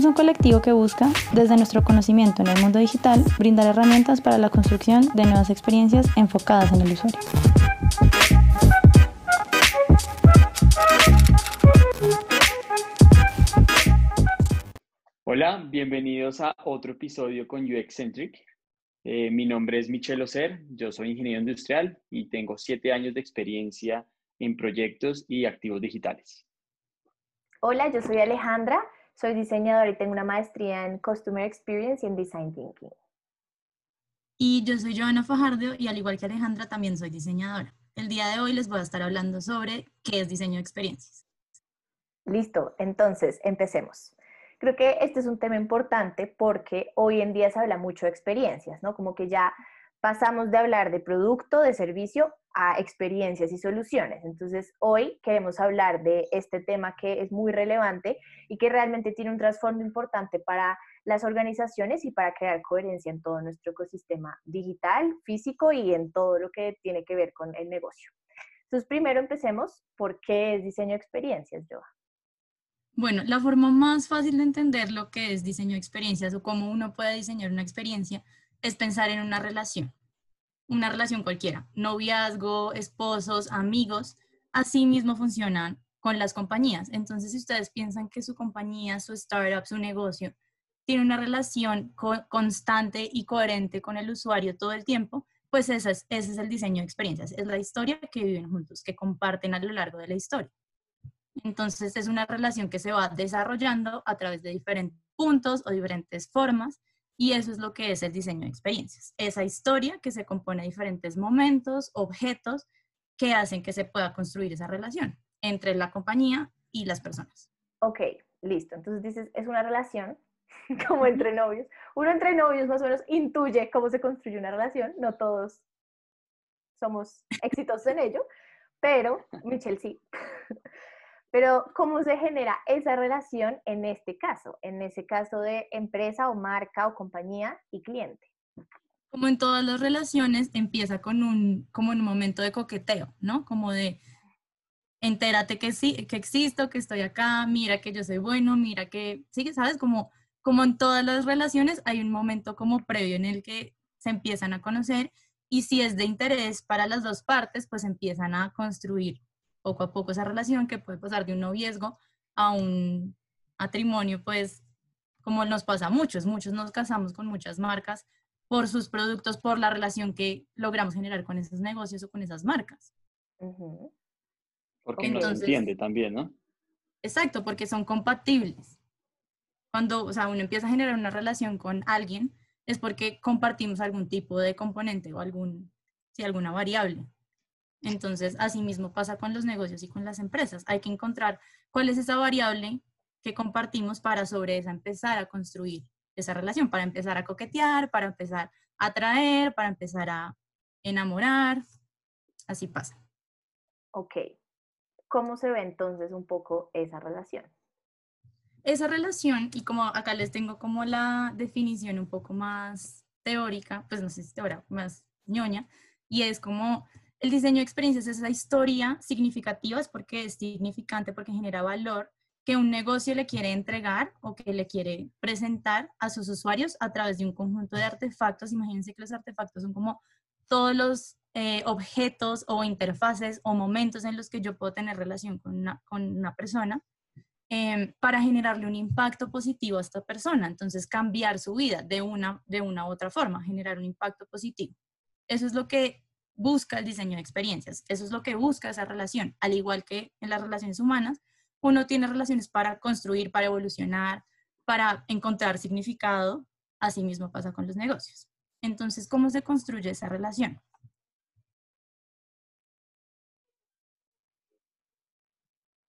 Somos un colectivo que busca, desde nuestro conocimiento en el mundo digital, brindar herramientas para la construcción de nuevas experiencias enfocadas en el usuario. Hola, bienvenidos a otro episodio con UX Centric. Eh, mi nombre es Michel Ocer, yo soy ingeniero industrial y tengo siete años de experiencia en proyectos y activos digitales. Hola, yo soy Alejandra, soy diseñadora y tengo una maestría en Customer Experience y en Design Thinking. Y yo soy Joana Fajardo y al igual que Alejandra también soy diseñadora. El día de hoy les voy a estar hablando sobre qué es diseño de experiencias. Listo, entonces empecemos. Creo que este es un tema importante porque hoy en día se habla mucho de experiencias, ¿no? Como que ya pasamos de hablar de producto, de servicio, a experiencias y soluciones. Entonces, hoy queremos hablar de este tema que es muy relevante y que realmente tiene un trasfondo importante para las organizaciones y para crear coherencia en todo nuestro ecosistema digital, físico y en todo lo que tiene que ver con el negocio. Entonces, primero empecemos por qué es diseño de experiencias, Joa. Bueno, la forma más fácil de entender lo que es diseño de experiencias o cómo uno puede diseñar una experiencia es pensar en una relación una relación cualquiera, noviazgo, esposos, amigos, así mismo funcionan con las compañías. Entonces, si ustedes piensan que su compañía, su startup, su negocio tiene una relación constante y coherente con el usuario todo el tiempo, pues ese es, ese es el diseño de experiencias, es la historia que viven juntos, que comparten a lo largo de la historia. Entonces, es una relación que se va desarrollando a través de diferentes puntos o diferentes formas y eso es lo que es el diseño de experiencias, esa historia que se compone de diferentes momentos, objetos que hacen que se pueda construir esa relación entre la compañía y las personas. Ok, listo. Entonces dices, es una relación como entre novios. Uno entre novios más o menos intuye cómo se construye una relación. No todos somos exitosos en ello, pero Michelle sí. Pero, ¿cómo se genera esa relación en este caso? En ese caso de empresa o marca o compañía y cliente. Como en todas las relaciones, empieza con un, como un momento de coqueteo, ¿no? Como de, entérate que sí, que existo, que estoy acá, mira que yo soy bueno, mira que, sí, ¿sabes? Como, como en todas las relaciones hay un momento como previo en el que se empiezan a conocer y si es de interés para las dos partes, pues empiezan a construir poco a poco esa relación que puede pasar de un noviazgo a un matrimonio, pues como nos pasa a muchos, muchos nos casamos con muchas marcas por sus productos, por la relación que logramos generar con esos negocios o con esas marcas. Porque nos entiende también, ¿no? Exacto, porque son compatibles. Cuando, o sea, uno empieza a generar una relación con alguien, es porque compartimos algún tipo de componente o algún, sí, alguna variable. Entonces, así mismo pasa con los negocios y con las empresas. Hay que encontrar cuál es esa variable que compartimos para sobre esa empezar a construir esa relación, para empezar a coquetear, para empezar a atraer, para empezar a enamorar. Así pasa. Ok. ¿Cómo se ve entonces un poco esa relación? Esa relación, y como acá les tengo como la definición un poco más teórica, pues no sé si teórica, más ñoña, y es como el diseño de experiencias es esa historia significativa, es porque es significante, porque genera valor que un negocio le quiere entregar o que le quiere presentar a sus usuarios a través de un conjunto de artefactos. Imagínense que los artefactos son como todos los eh, objetos o interfaces o momentos en los que yo puedo tener relación con una, persona em, para generarle un impacto positivo a esta persona. Entonces, cambiar su vida de una, de una u otra forma, generar un impacto positivo. Eso es lo que busca el diseño de experiencias. Eso es lo que busca esa relación. Al igual que en las relaciones humanas, uno tiene relaciones para construir, para evolucionar, para encontrar significado. Así mismo pasa con los negocios. Entonces, ¿cómo se construye esa relación?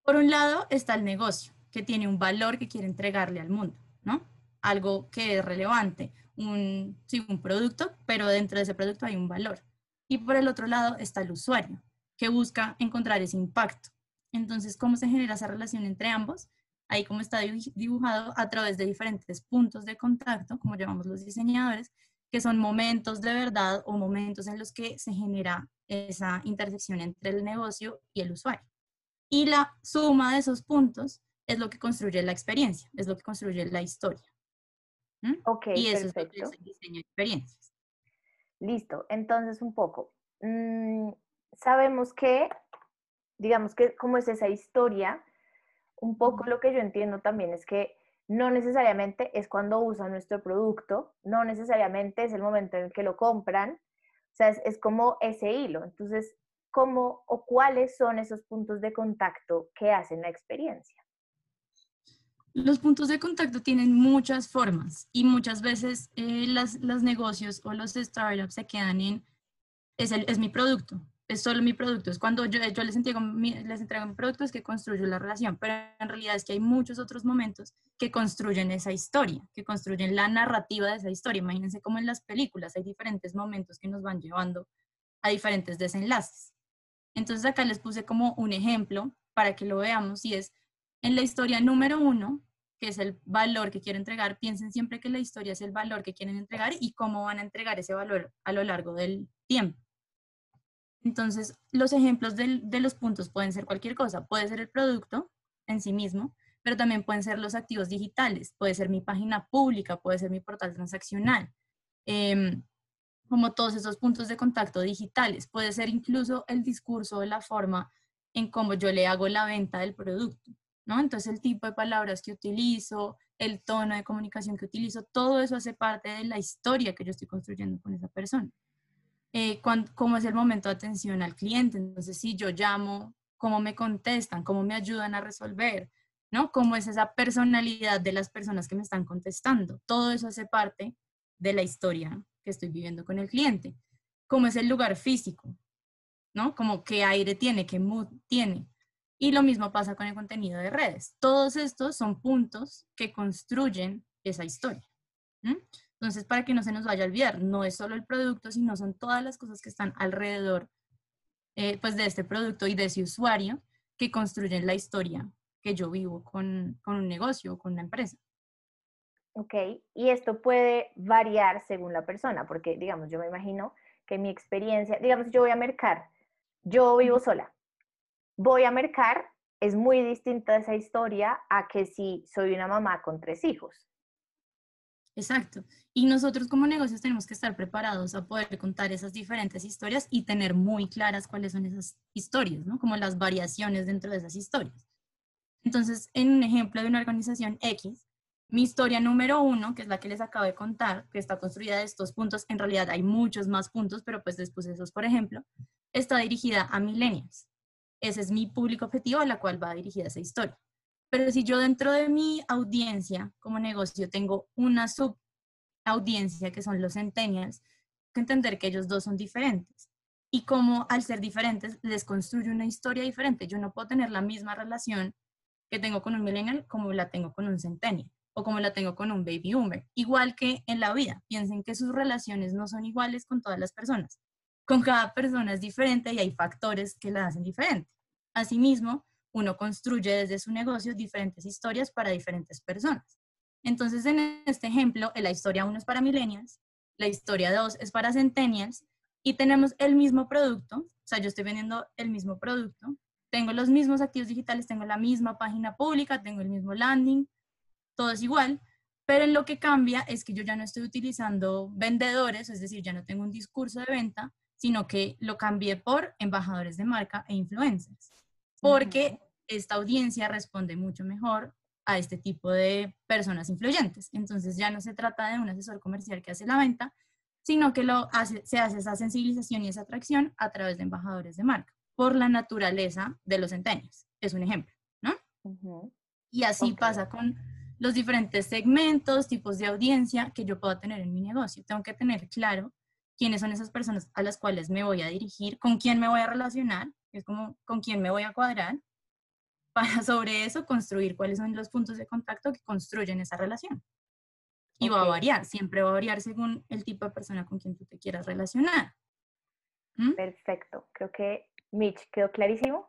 Por un lado está el negocio, que tiene un valor que quiere entregarle al mundo, ¿no? Algo que es relevante, un, sí, un producto, pero dentro de ese producto hay un valor. Y por el otro lado está el usuario, que busca encontrar ese impacto. Entonces, ¿cómo se genera esa relación entre ambos? Ahí como está dibujado a través de diferentes puntos de contacto, como llamamos los diseñadores, que son momentos de verdad o momentos en los que se genera esa intersección entre el negocio y el usuario. Y la suma de esos puntos es lo que construye la experiencia, es lo que construye la historia. ¿Mm? Ok, y eso perfecto. es el diseño de experiencias. Listo, entonces un poco. Mm, sabemos que, digamos que como es esa historia, un poco lo que yo entiendo también es que no necesariamente es cuando usan nuestro producto, no necesariamente es el momento en el que lo compran, o sea, es, es como ese hilo. Entonces, ¿cómo o cuáles son esos puntos de contacto que hacen la experiencia? Los puntos de contacto tienen muchas formas y muchas veces eh, las, los negocios o los startups se quedan en, es, el, es mi producto, es solo mi producto, es cuando yo, les, entrego mi, les entrego mi producto es que construyo la relación, pero en realidad es que hay muchos otros momentos que construyen esa historia, que construyen la narrativa de esa historia. Imagínense como en las películas hay diferentes momentos que nos van llevando a diferentes desenlaces. Entonces acá les puse como un ejemplo para que lo veamos y es en la historia número uno, que es el valor que quiero entregar, piensen siempre que la historia es el valor que quieren entregar y cómo van a entregar ese valor a lo largo del tiempo. Entonces, los ejemplos de los puntos pueden ser cualquier cosa. Puede ser el producto en sí mismo, pero también pueden ser los activos digitales. Puede ser mi página pública, puede ser mi portal transaccional. Eh, como todos esos puntos de contacto digitales. Puede ser incluso el discurso o la forma en cómo yo le hago la venta del producto. ¿No? Entonces el tipo de palabras que utilizo, el tono de comunicación que utilizo, todo eso hace parte de la historia que yo estoy construyendo con esa persona. Eh, cómo es el momento de atención al cliente, entonces si yo llamo, cómo me contestan, cómo me ayudan a resolver, ¿no? Cómo es esa personalidad de las personas que me están contestando. Todo eso hace parte de la historia que estoy viviendo con el cliente. Cómo es el lugar físico, ¿no? Como qué aire tiene, qué mood tiene. Y lo mismo pasa con el contenido de redes. Todos estos son puntos que construyen esa historia. Entonces, para que no se nos vaya a olvidar, no es solo el producto, sino son todas las cosas que están alrededor eh, pues de este producto y de ese usuario que construyen la historia que yo vivo con, con un negocio o con una empresa. Ok, y esto puede variar según la persona, porque digamos, yo me imagino que mi experiencia, digamos, yo voy a mercar, yo vivo sola, voy a mercar, es muy distinta esa historia a que si soy una mamá con tres hijos. Exacto. Y nosotros como negocios tenemos que estar preparados a poder contar esas diferentes historias y tener muy claras cuáles son esas historias, ¿no? Como las variaciones dentro de esas historias. Entonces, en un ejemplo de una organización X, mi historia número uno, que es la que les acabo de contar, que está construida de estos puntos, en realidad hay muchos más puntos, pero pues después esos, por ejemplo, está dirigida a millennials. Ese es mi público objetivo a la cual va dirigida esa historia. Pero si yo dentro de mi audiencia como negocio tengo una subaudiencia que son los centennials, hay que entender que ellos dos son diferentes. Y como al ser diferentes les construye una historia diferente. Yo no puedo tener la misma relación que tengo con un millennial como la tengo con un centennial o como la tengo con un baby boomer. Igual que en la vida, piensen que sus relaciones no son iguales con todas las personas. Con cada persona es diferente y hay factores que la hacen diferente. Asimismo, uno construye desde su negocio diferentes historias para diferentes personas. Entonces, en este ejemplo, la historia 1 es para millennials, la historia 2 es para centennials y tenemos el mismo producto, o sea, yo estoy vendiendo el mismo producto, tengo los mismos activos digitales, tengo la misma página pública, tengo el mismo landing, todo es igual, pero en lo que cambia es que yo ya no estoy utilizando vendedores, es decir, ya no tengo un discurso de venta, sino que lo cambié por embajadores de marca e influencers porque esta audiencia responde mucho mejor a este tipo de personas influyentes. Entonces ya no se trata de un asesor comercial que hace la venta, sino que lo hace, se hace esa sensibilización y esa atracción a través de embajadores de marca, por la naturaleza de los centenios. Es un ejemplo, ¿no? Y así pasa con los diferentes segmentos, tipos de audiencia que yo puedo tener en mi negocio. Tengo que tener claro quiénes son esas personas a las cuales me voy a dirigir, con quién me voy a relacionar es como con quién me voy a cuadrar, para sobre eso construir cuáles son los puntos de contacto que construyen esa relación. Y va a variar, siempre va a variar según el tipo de persona con quien tú te quieras relacionar. ¿Mm? Perfecto, creo que Mitch quedó clarísimo.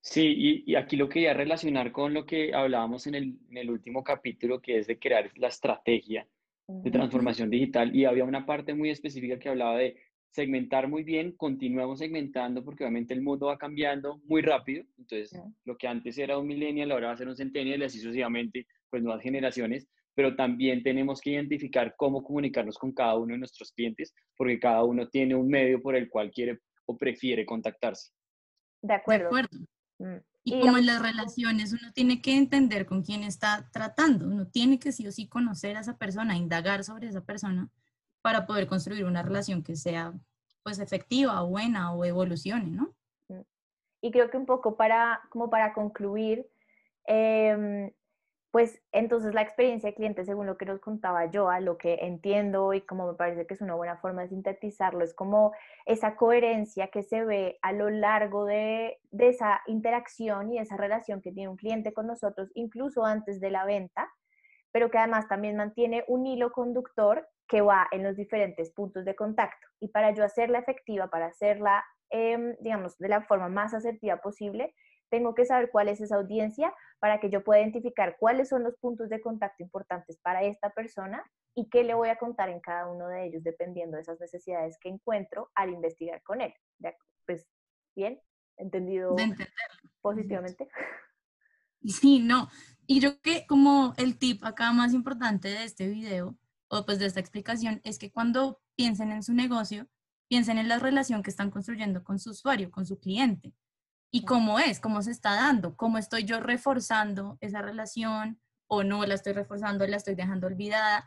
Sí, y, aquí lo quería relacionar con lo que hablábamos en el, en el último capítulo, que es de crear la estrategia de transformación digital. Y había una parte muy específica que hablaba de segmentar muy bien, continuamos segmentando porque obviamente el mundo va cambiando muy rápido, Entonces, lo que antes era un millennial, ahora va a ser un centennial y así sucesivamente, pues nuevas generaciones, pero también tenemos que identificar cómo comunicarnos con cada uno de nuestros clientes, porque cada uno tiene un medio por el cual quiere o prefiere contactarse. De acuerdo. De acuerdo. Mm. Y, como en las relaciones, uno tiene que entender con quién está tratando, uno tiene que sí o sí conocer a esa persona, indagar sobre esa persona para poder construir una relación que sea pues efectiva, buena o evolucione, ¿no? Mm. Y creo que un poco para, como para concluir, eh, pues entonces la experiencia de cliente, según lo que nos contaba yo, a lo que entiendo y como me parece que es una buena forma de sintetizarlo, es como esa coherencia que se ve a lo largo de, esa interacción y esa relación que tiene un cliente con nosotros, incluso antes de la venta, pero que además también mantiene un hilo conductor que va en los diferentes puntos de contacto. Y para yo hacerla efectiva, para hacerla, em, digamos, de la forma más asertiva posible, tengo que saber cuál es esa audiencia para que yo pueda identificar cuáles son los puntos de contacto importantes para esta persona y qué le voy a contar en cada uno de ellos dependiendo de esas necesidades que encuentro al investigar con él. Pues bien, entendido positivamente. Sí, no. Y yo creo que como el tip acá más importante de este video o pues de esta explicación es que cuando piensen en su negocio, piensen en la relación que están construyendo con su usuario, con su cliente y cómo es, cómo se está dando, cómo estoy yo reforzando esa relación o no la estoy reforzando, la estoy dejando olvidada.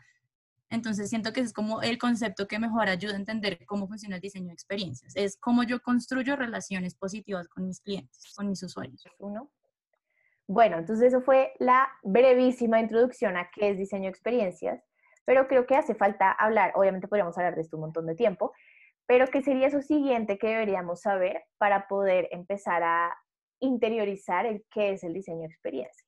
Entonces siento que es como el concepto que mejor ayuda a entender cómo funciona el diseño de experiencias. Es cómo yo construyo relaciones positivas con mis clientes, con mis usuarios. Uno. Bueno, entonces eso fue la brevísima introducción a qué es diseño de experiencias, pero creo que hace falta hablar, obviamente podríamos hablar de esto un montón de tiempo, pero ¿qué sería eso siguiente que deberíamos saber para poder empezar a interiorizar el qué es el diseño de experiencia?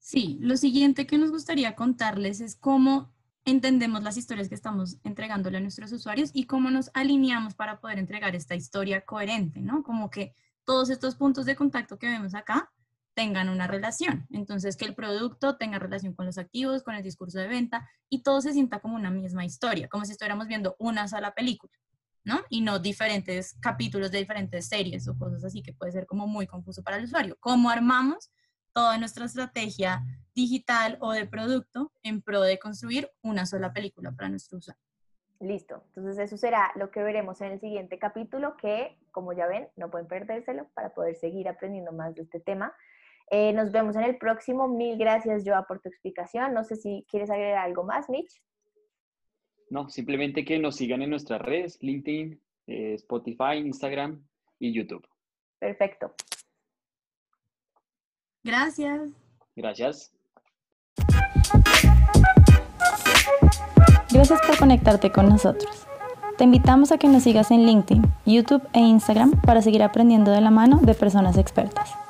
Sí, lo siguiente que nos gustaría contarles es cómo entendemos las historias que estamos entregándole a nuestros usuarios y cómo nos alineamos para poder entregar esta historia coherente, ¿no? Como que todos estos puntos de contacto que vemos acá tengan una relación. Entonces, que el producto tenga relación con los activos, con el discurso de venta y todo se sienta como una misma historia, como si estuviéramos viendo una sola película. ¿No? Y no diferentes capítulos de diferentes series o cosas así que puede ser como muy confuso para el usuario. ¿Cómo armamos toda nuestra estrategia digital o de producto en pro de construir una sola película para nuestro usuario? Listo. Entonces eso será lo que veremos en el siguiente capítulo que, como ya ven, no pueden perdérselo para poder seguir aprendiendo más de este tema. Eh, nos vemos en el próximo. Mil gracias, Joa, por tu explicación. No sé si quieres agregar algo más, Mitch. No, simplemente que nos sigan en nuestras redes, LinkedIn, eh, Spotify, Instagram y YouTube. Perfecto. Gracias. Gracias. Gracias por conectarte con nosotros. Te invitamos a que nos sigas en LinkedIn, YouTube e Instagram para seguir aprendiendo de la mano de personas expertas.